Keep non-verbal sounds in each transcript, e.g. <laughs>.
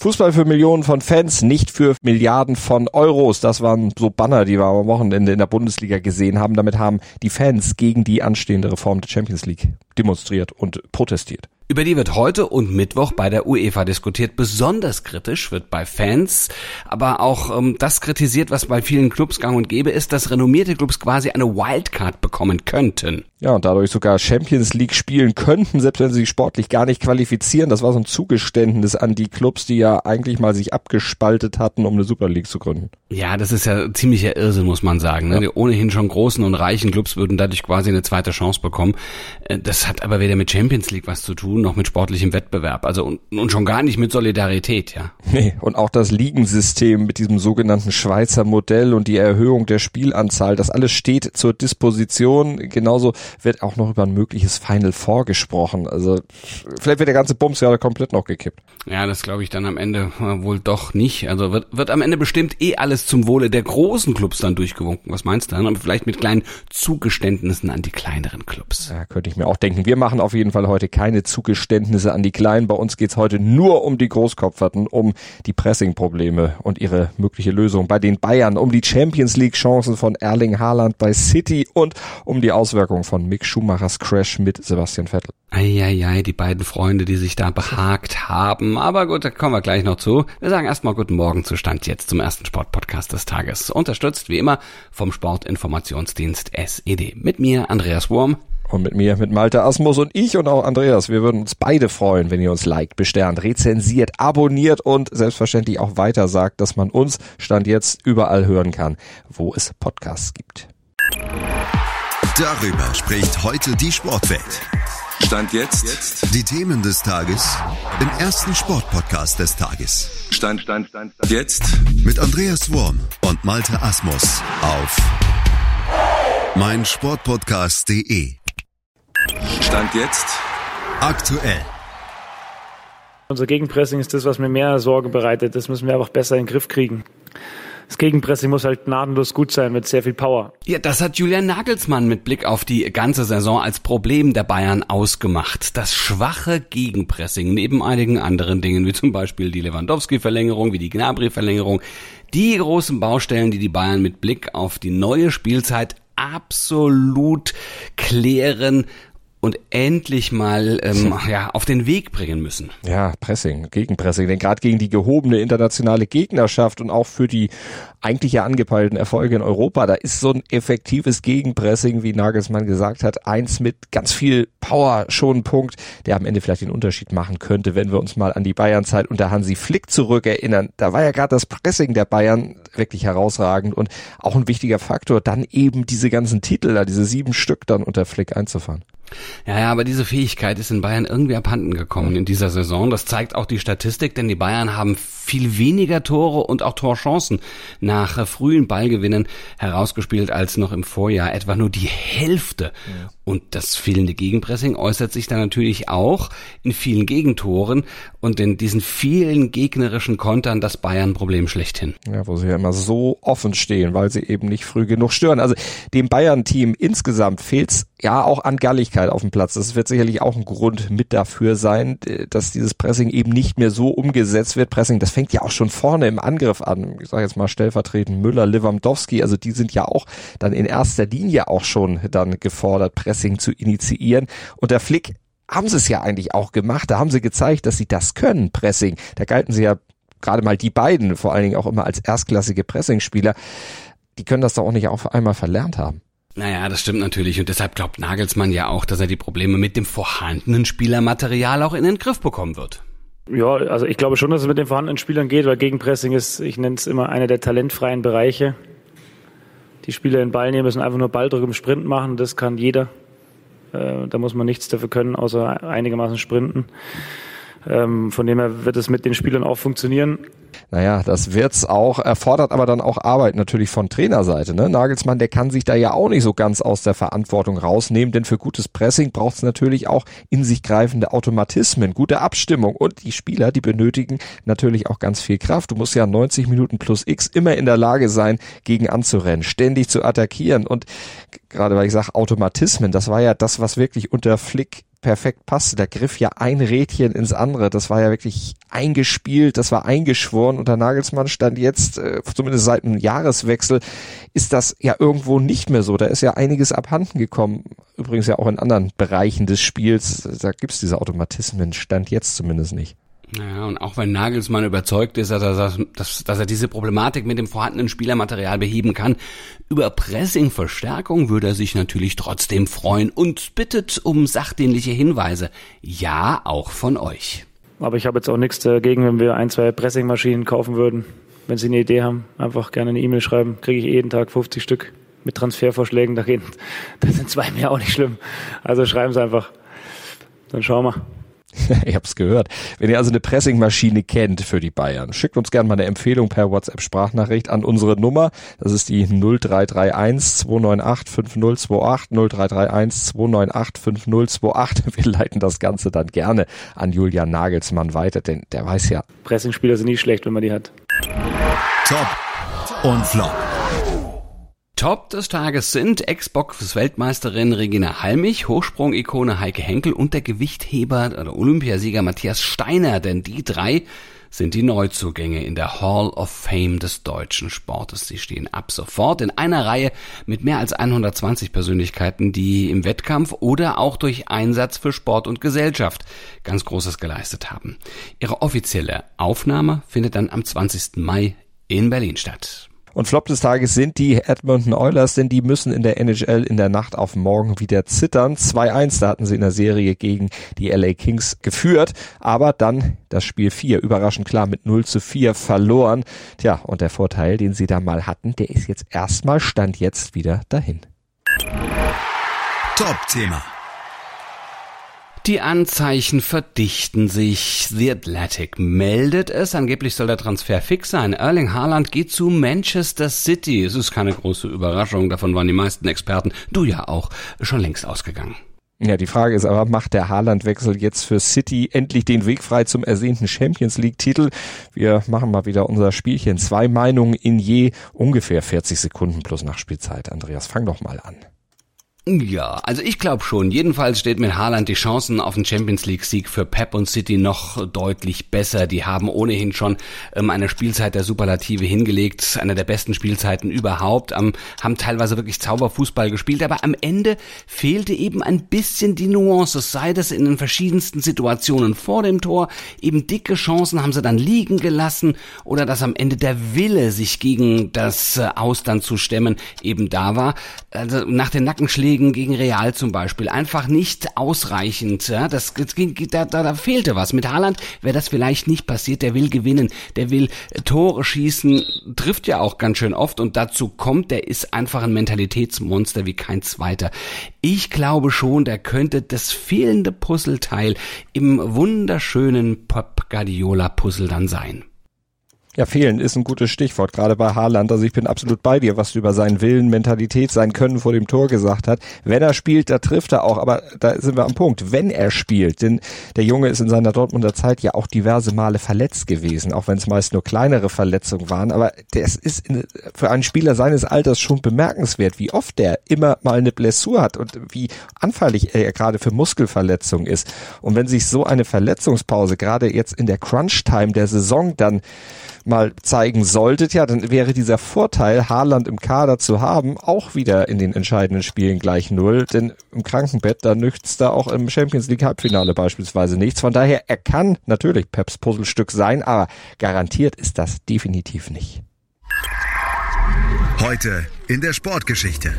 Fußball für Millionen von Fans, nicht für Milliarden von Euros. Das waren so Banner, die wir am Wochenende in der Bundesliga gesehen haben. Damit haben die Fans gegen die anstehende Reform der Champions League demonstriert und protestiert. Über die wird heute und Mittwoch bei der UEFA diskutiert. Besonders kritisch wird bei Fans, aber auch ähm, das kritisiert, was bei vielen Clubs gang und gäbe ist, dass renommierte Clubs quasi eine Wildcard bekommen könnten. Ja, und dadurch sogar Champions League spielen könnten, selbst wenn sie sich sportlich gar nicht qualifizieren. Das war so ein Zugeständnis an die Clubs, die ja eigentlich mal sich abgespaltet hatten, um eine Super League zu gründen. Ja, das ist ja ziemlicher Irrsinn, muss man sagen. Ne? Die ohnehin schon großen und reichen Clubs würden dadurch quasi eine zweite Chance bekommen. Äh, das hat aber weder mit Champions League was zu tun, noch mit sportlichem Wettbewerb. Also und, und schon gar nicht mit Solidarität, ja. Nee, und auch das Ligensystem mit diesem sogenannten Schweizer Modell und die Erhöhung der Spielanzahl, das alles steht zur Disposition. Genauso wird auch noch über ein mögliches Final Four gesprochen. Also vielleicht wird der ganze Bums ja komplett noch gekippt. Ja, das glaube ich dann am Ende äh, wohl doch nicht. Also wird, wird am Ende bestimmt eh alles zum Wohle der großen Clubs dann durchgewunken. Was meinst du dann? Aber vielleicht mit kleinen Zugeständnissen an die kleineren Clubs. Ja, könnte ich mir auch denken. Wir machen auf jeden Fall heute keine Zugeständnisse an die Kleinen. Bei uns geht's heute nur um die Großkopferten, um die Pressing-Probleme und ihre mögliche Lösung bei den Bayern, um die Champions League-Chancen von Erling Haaland bei City und um die Auswirkungen von Mick Schumachers Crash mit Sebastian Vettel. Eieiei, die beiden Freunde, die sich da behagt haben. Aber gut, da kommen wir gleich noch zu. Wir sagen erstmal guten Morgen zu Stand jetzt zum ersten Sportpodcast des Tages. Unterstützt wie immer vom Sportinformationsdienst SED. Mit mir, Andreas Wurm. Und mit mir, mit Malte Asmus und ich und auch Andreas. Wir würden uns beide freuen, wenn ihr uns liked, besternt, rezensiert, abonniert und selbstverständlich auch weiter sagt, dass man uns Stand jetzt überall hören kann, wo es Podcasts gibt. Darüber spricht heute die Sportwelt. Stand jetzt. jetzt. Die Themen des Tages im ersten Sportpodcast des Tages. Stand, Stand, Stand, Stand. Jetzt. Mit Andreas Worm und Malte Asmus auf meinsportpodcast.de. Stand jetzt. Aktuell. Unser Gegenpressing ist das, was mir mehr Sorge bereitet. Das müssen wir einfach besser in den Griff kriegen das Gegenpressing muss halt gnadenlos gut sein mit sehr viel Power. Ja, das hat Julian Nagelsmann mit Blick auf die ganze Saison als Problem der Bayern ausgemacht. Das schwache Gegenpressing neben einigen anderen Dingen, wie zum Beispiel die Lewandowski-Verlängerung, wie die Gnabry-Verlängerung, die großen Baustellen, die die Bayern mit Blick auf die neue Spielzeit absolut klären und endlich mal ähm, ja, auf den Weg bringen müssen. Ja, Pressing, Gegenpressing, denn gerade gegen die gehobene internationale Gegnerschaft und auch für die eigentlich ja angepeilten Erfolge in Europa, da ist so ein effektives Gegenpressing, wie Nagelsmann gesagt hat, eins mit ganz viel Power schon ein Punkt, der am Ende vielleicht den Unterschied machen könnte, wenn wir uns mal an die Bayernzeit unter Hansi Flick zurückerinnern. Da war ja gerade das Pressing der Bayern wirklich herausragend und auch ein wichtiger Faktor, dann eben diese ganzen Titel, da diese sieben Stück dann unter Flick einzufahren. Ja, ja, aber diese Fähigkeit ist in Bayern irgendwie abhanden gekommen in dieser Saison. Das zeigt auch die Statistik, denn die Bayern haben viel weniger Tore und auch Torchancen nach äh, frühen Ballgewinnen herausgespielt als noch im Vorjahr. Etwa nur die Hälfte. Ja. Und das fehlende Gegenpressing äußert sich dann natürlich auch in vielen Gegentoren und in diesen vielen gegnerischen Kontern das Bayern-Problem schlechthin. Ja, wo sie ja immer so offen stehen, weil sie eben nicht früh genug stören. Also dem Bayern-Team insgesamt fehlt's ja auch an Galligkeit auf dem Platz. Das wird sicherlich auch ein Grund mit dafür sein, dass dieses Pressing eben nicht mehr so umgesetzt wird. Pressing, das fängt ja auch schon vorne im Angriff an. Ich sage jetzt mal stellvertretend Müller, Lewandowski, also die sind ja auch dann in erster Linie auch schon dann gefordert, Pressing zu initiieren. Und der Flick haben sie es ja eigentlich auch gemacht. Da haben sie gezeigt, dass sie das können, Pressing. Da galten sie ja gerade mal die beiden, vor allen Dingen auch immer als erstklassige Pressingspieler. Die können das doch auch nicht auf einmal verlernt haben. Naja, das stimmt natürlich und deshalb glaubt Nagelsmann ja auch, dass er die Probleme mit dem vorhandenen Spielermaterial auch in den Griff bekommen wird. Ja, also ich glaube schon, dass es mit den vorhandenen Spielern geht, weil Gegenpressing ist, ich nenne es immer einer der talentfreien Bereiche. Die Spieler in Ball nehmen müssen einfach nur Balldruck im Sprint machen, das kann jeder. Äh, da muss man nichts dafür können, außer einigermaßen sprinten. Ähm, von dem her wird es mit den Spielern auch funktionieren. Naja, das wird's auch, erfordert aber dann auch Arbeit natürlich von Trainerseite. Ne? Nagelsmann, der kann sich da ja auch nicht so ganz aus der Verantwortung rausnehmen, denn für gutes Pressing braucht es natürlich auch in sich greifende Automatismen, gute Abstimmung und die Spieler, die benötigen natürlich auch ganz viel Kraft. Du musst ja 90 Minuten plus X immer in der Lage sein, gegen anzurennen, ständig zu attackieren und gerade weil ich sage Automatismen, das war ja das, was wirklich unter Flick perfekt passte. Da griff ja ein Rädchen ins andere. Das war ja wirklich eingespielt, das war eingeschworen und der Nagelsmann stand jetzt, äh, zumindest seit dem Jahreswechsel, ist das ja irgendwo nicht mehr so. Da ist ja einiges abhanden gekommen. Übrigens ja auch in anderen Bereichen des Spiels. Da gibt's diese Automatismen, stand jetzt zumindest nicht. Naja, und auch wenn Nagelsmann überzeugt ist, dass er, dass, dass er diese Problematik mit dem vorhandenen Spielermaterial beheben kann, über Pressing-Verstärkung würde er sich natürlich trotzdem freuen und bittet um sachdienliche Hinweise. Ja, auch von euch. Aber ich habe jetzt auch nichts dagegen, wenn wir ein, zwei Pressingmaschinen kaufen würden. Wenn Sie eine Idee haben, einfach gerne eine E-Mail schreiben. Kriege ich jeden Tag 50 Stück mit Transfervorschlägen. Da, <laughs> da sind zwei mehr auch nicht schlimm. Also schreiben Sie einfach. Dann schauen wir. <laughs> ich hab's gehört. Wenn ihr also eine Pressingmaschine kennt für die Bayern, schickt uns gerne mal eine Empfehlung per WhatsApp-Sprachnachricht an unsere Nummer. Das ist die 0331 298 5028 0331 298 5028. Wir leiten das Ganze dann gerne an Julian Nagelsmann weiter, denn der weiß ja. Pressingspieler sind nie schlecht, wenn man die hat. Top und Flop. Top des Tages sind Xbox-Weltmeisterin Regina Halmich, Hochsprung-Ikone Heike Henkel und der Gewichtheber oder Olympiasieger Matthias Steiner, denn die drei sind die Neuzugänge in der Hall of Fame des deutschen Sportes. Sie stehen ab sofort in einer Reihe mit mehr als 120 Persönlichkeiten, die im Wettkampf oder auch durch Einsatz für Sport und Gesellschaft ganz Großes geleistet haben. Ihre offizielle Aufnahme findet dann am 20. Mai in Berlin statt. Und Flop des Tages sind die Edmonton Oilers, denn die müssen in der NHL in der Nacht auf morgen wieder zittern. 2-1, da hatten sie in der Serie gegen die LA Kings geführt, aber dann das Spiel 4 überraschend klar mit 0 zu 4 verloren. Tja, und der Vorteil, den sie da mal hatten, der ist jetzt erstmal, stand jetzt wieder dahin. Top-Thema. Die Anzeichen verdichten sich. The Athletic meldet es. Angeblich soll der Transfer fix sein. Erling Haaland geht zu Manchester City. Es ist keine große Überraschung. Davon waren die meisten Experten, du ja auch, schon längst ausgegangen. Ja, die Frage ist aber, macht der Haaland-Wechsel jetzt für City endlich den Weg frei zum ersehnten Champions League-Titel? Wir machen mal wieder unser Spielchen. Zwei Meinungen in je ungefähr 40 Sekunden plus Nachspielzeit. Andreas, fang doch mal an. Ja, also ich glaube schon. Jedenfalls steht mit Haaland die Chancen auf den Champions League Sieg für Pep und City noch deutlich besser. Die haben ohnehin schon ähm, eine Spielzeit der Superlative hingelegt, eine der besten Spielzeiten überhaupt, ähm, haben teilweise wirklich Zauberfußball gespielt, aber am Ende fehlte eben ein bisschen die Nuance, sei das in den verschiedensten Situationen vor dem Tor, eben dicke Chancen haben sie dann liegen gelassen oder dass am Ende der Wille, sich gegen das äh, Ausland zu stemmen, eben da war. Also nach den Nackenschlägen gegen, gegen Real zum Beispiel einfach nicht ausreichend. Ja? Das, das da, da, da fehlte was. Mit Haaland wäre das vielleicht nicht passiert. Der will gewinnen, der will äh, Tore schießen, trifft ja auch ganz schön oft und dazu kommt, der ist einfach ein Mentalitätsmonster wie kein zweiter. Ich glaube schon, der könnte das fehlende Puzzleteil im wunderschönen Pop Guardiola Puzzle dann sein. Ja, fehlen ist ein gutes Stichwort, gerade bei Haaland. Also ich bin absolut bei dir, was du über seinen Willen, Mentalität, sein Können vor dem Tor gesagt hat. Wenn er spielt, da trifft er auch, aber da sind wir am Punkt. Wenn er spielt, denn der Junge ist in seiner Dortmunder Zeit ja auch diverse Male verletzt gewesen, auch wenn es meist nur kleinere Verletzungen waren. Aber das ist für einen Spieler seines Alters schon bemerkenswert, wie oft der immer mal eine Blessur hat und wie anfällig er gerade für Muskelverletzungen ist. Und wenn sich so eine Verletzungspause gerade jetzt in der Crunch-Time der Saison dann mal zeigen solltet, ja, dann wäre dieser Vorteil, Haaland im Kader zu haben, auch wieder in den entscheidenden Spielen gleich null. Denn im Krankenbett, da nücht's da auch im Champions League Halbfinale beispielsweise nichts. Von daher, er kann natürlich Peps Puzzlestück sein, aber garantiert ist das definitiv nicht. Heute in der Sportgeschichte.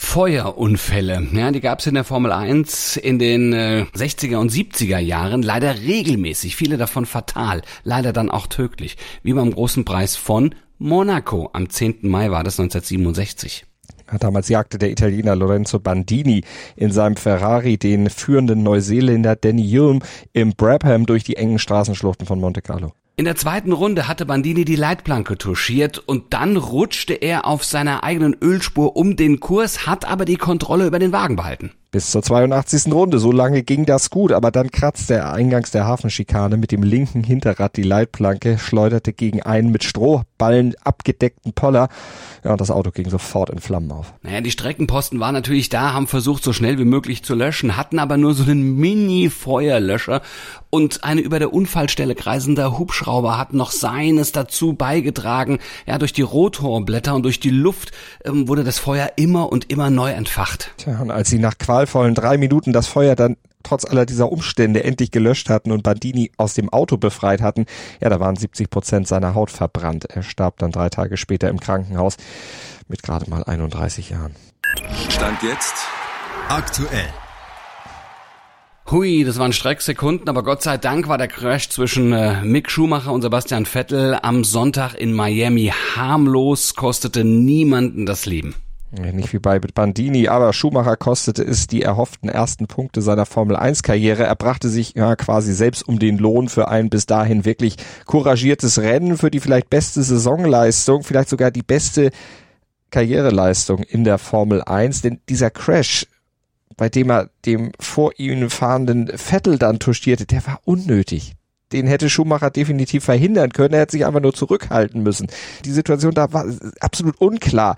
Feuerunfälle, ja, die gab es in der Formel 1 in den äh, 60er und 70er Jahren leider regelmäßig, viele davon fatal, leider dann auch tödlich, wie beim großen Preis von Monaco. Am 10. Mai war das 1967. Damals jagte der Italiener Lorenzo Bandini in seinem Ferrari den führenden Neuseeländer Danny Hulme im Brabham durch die engen Straßenschluchten von Monte Carlo. In der zweiten Runde hatte Bandini die Leitplanke touchiert und dann rutschte er auf seiner eigenen Ölspur um den Kurs, hat aber die Kontrolle über den Wagen behalten. Bis zur 82. Runde, so lange ging das gut, aber dann kratzte er eingangs der Hafenschikane mit dem linken Hinterrad die Leitplanke, schleuderte gegen einen mit Strohballen abgedeckten Poller. Ja, und das Auto ging sofort in Flammen auf. Naja, die Streckenposten waren natürlich da, haben versucht, so schnell wie möglich zu löschen, hatten aber nur so einen Mini-Feuerlöscher und eine über der Unfallstelle kreisende Hubschrauber hat noch seines dazu beigetragen. Ja, durch die Rotorblätter und durch die Luft ähm, wurde das Feuer immer und immer neu entfacht. Tja, und als sie nach qualvollen drei Minuten das Feuer dann trotz aller dieser Umstände endlich gelöscht hatten und Bandini aus dem Auto befreit hatten, ja, da waren 70 Prozent seiner Haut verbrannt. Er starb dann drei Tage später im Krankenhaus mit gerade mal 31 Jahren. Stand jetzt aktuell. Hui, das waren Strecksekunden, aber Gott sei Dank war der Crash zwischen äh, Mick Schumacher und Sebastian Vettel am Sonntag in Miami harmlos, kostete niemanden das Leben. Nicht wie bei Bandini, aber Schumacher kostete es die erhofften ersten Punkte seiner Formel 1 Karriere. Er brachte sich ja quasi selbst um den Lohn für ein bis dahin wirklich couragiertes Rennen, für die vielleicht beste Saisonleistung, vielleicht sogar die beste Karriereleistung in der Formel 1, denn dieser Crash, bei dem er dem vor ihm fahrenden Vettel dann touchierte, der war unnötig den hätte Schumacher definitiv verhindern können. Er hätte sich einfach nur zurückhalten müssen. Die Situation da war absolut unklar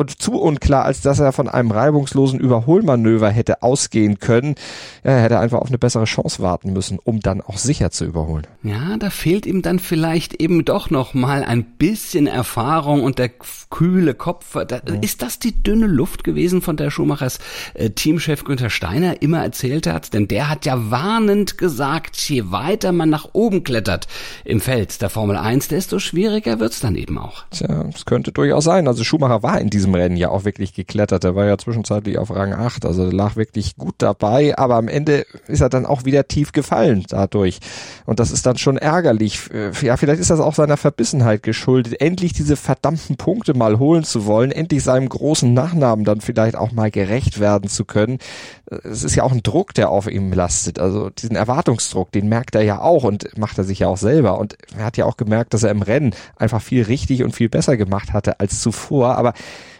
und zu unklar, als dass er von einem reibungslosen Überholmanöver hätte ausgehen können. Er hätte einfach auf eine bessere Chance warten müssen, um dann auch sicher zu überholen. Ja, da fehlt ihm dann vielleicht eben doch noch mal ein bisschen Erfahrung und der kühle Kopf. Da, mhm. Ist das die dünne Luft gewesen, von der Schumachers äh, Teamchef Günther Steiner immer erzählt hat? Denn der hat ja warnend gesagt, je weiter man nach oben klettert im Feld der Formel 1, desto schwieriger wird's dann eben auch. Tja, es könnte durchaus sein. Also Schumacher war in diesem Rennen ja auch wirklich geklettert. Er war ja zwischenzeitlich auf Rang 8, also lag wirklich gut dabei, aber am Ende ist er dann auch wieder tief gefallen dadurch. Und das ist dann schon ärgerlich. Ja, vielleicht ist das auch seiner Verbissenheit geschuldet, endlich diese verdammten Punkte mal holen zu wollen, endlich seinem großen Nachnamen dann vielleicht auch mal gerecht werden zu können. Es ist ja auch ein Druck, der auf ihm lastet. Also diesen Erwartungsdruck, den merkt er ja auch und macht er sich ja auch selber. Und er hat ja auch gemerkt, dass er im Rennen einfach viel richtig und viel besser gemacht hatte als zuvor. Aber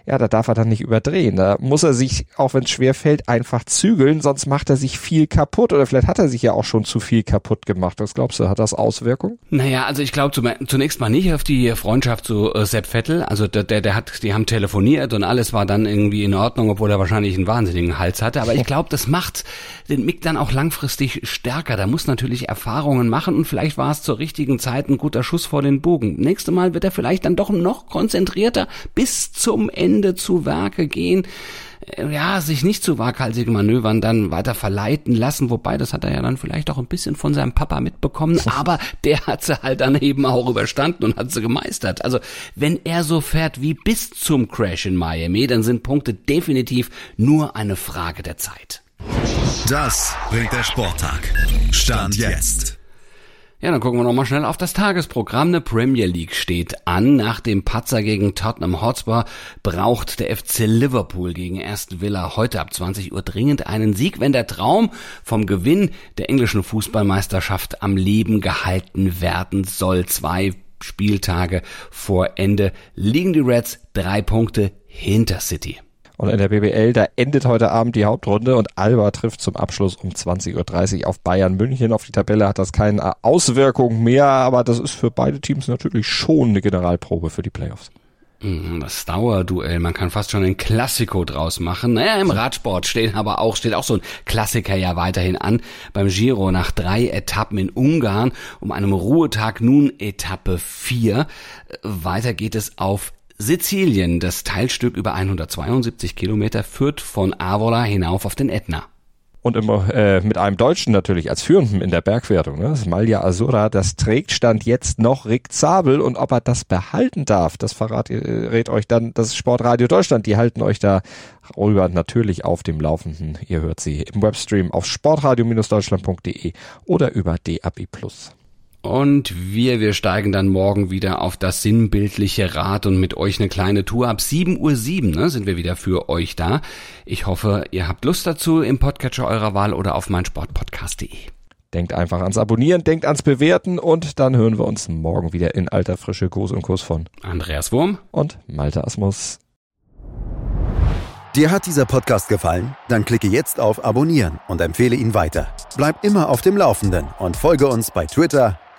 ja, da darf er dann nicht überdrehen. Da muss er sich, auch wenn es schwer fällt, einfach zügeln, sonst macht er sich viel kaputt. Oder vielleicht hat er sich ja auch schon zu viel kaputt gemacht. Was glaubst du, hat das Auswirkungen? Naja, also ich glaube zunächst mal nicht auf die Freundschaft zu äh, Sepp Vettel. Also der, der, der hat, die haben telefoniert und alles war dann irgendwie in Ordnung, obwohl er wahrscheinlich einen wahnsinnigen Hals hatte. Aber ich glaube, das macht den Mick dann auch langfristig stärker. Da muss natürlich Erfahrungen machen und vielleicht war es zur richtigen Zeit ein guter Schuss vor den Bogen. Nächste Mal wird er vielleicht dann doch noch konzentrierter bis zum Ende Ende zu Werke gehen, äh, ja, sich nicht zu waghalsigen Manövern dann weiter verleiten lassen, wobei das hat er ja dann vielleicht auch ein bisschen von seinem Papa mitbekommen, aber der <laughs> hat sie halt dann eben auch überstanden und hat sie gemeistert. Also, wenn er so fährt wie bis zum Crash in Miami, dann sind Punkte definitiv nur eine Frage der Zeit. Das bringt der Sporttag. Stand jetzt. Ja, dann gucken wir nochmal schnell auf das Tagesprogramm. Eine Premier League steht an. Nach dem Patzer gegen Tottenham Hotspur braucht der FC Liverpool gegen Aston Villa heute ab 20 Uhr dringend einen Sieg, wenn der Traum vom Gewinn der englischen Fußballmeisterschaft am Leben gehalten werden soll. Zwei Spieltage vor Ende liegen die Reds drei Punkte hinter City. Und in der BBL, da endet heute Abend die Hauptrunde und Alba trifft zum Abschluss um 20.30 Uhr auf Bayern München. Auf die Tabelle hat das keine Auswirkung mehr, aber das ist für beide Teams natürlich schon eine Generalprobe für die Playoffs. Mhm, das Dauerduell, man kann fast schon ein Klassiko draus machen. Naja, im Radsport steht aber auch, steht auch so ein Klassiker ja weiterhin an. Beim Giro nach drei Etappen in Ungarn, um einem Ruhetag nun Etappe 4. Weiter geht es auf Sizilien, das Teilstück über 172 Kilometer, führt von Avola hinauf auf den Ätna. Und immer äh, mit einem Deutschen natürlich als Führenden in der Bergwertung. Ne? Das Malja Azura, das trägt Stand jetzt noch Rick Zabel. Und ob er das behalten darf, das verrät euch dann das Sportradio Deutschland. Die halten euch da rüber natürlich auf dem Laufenden. Ihr hört sie im Webstream auf sportradio-deutschland.de oder über DAB+. Und wir, wir steigen dann morgen wieder auf das sinnbildliche Rad und mit euch eine kleine Tour. Ab 7.07 Uhr 7, ne, sind wir wieder für euch da. Ich hoffe, ihr habt Lust dazu im Podcatcher eurer Wahl oder auf meinsportpodcast.de. Denkt einfach ans Abonnieren, denkt ans Bewerten und dann hören wir uns morgen wieder in alter Frische Gruß und Kuss von Andreas Wurm und Malte Asmus. Dir hat dieser Podcast gefallen? Dann klicke jetzt auf Abonnieren und empfehle ihn weiter. Bleib immer auf dem Laufenden und folge uns bei Twitter,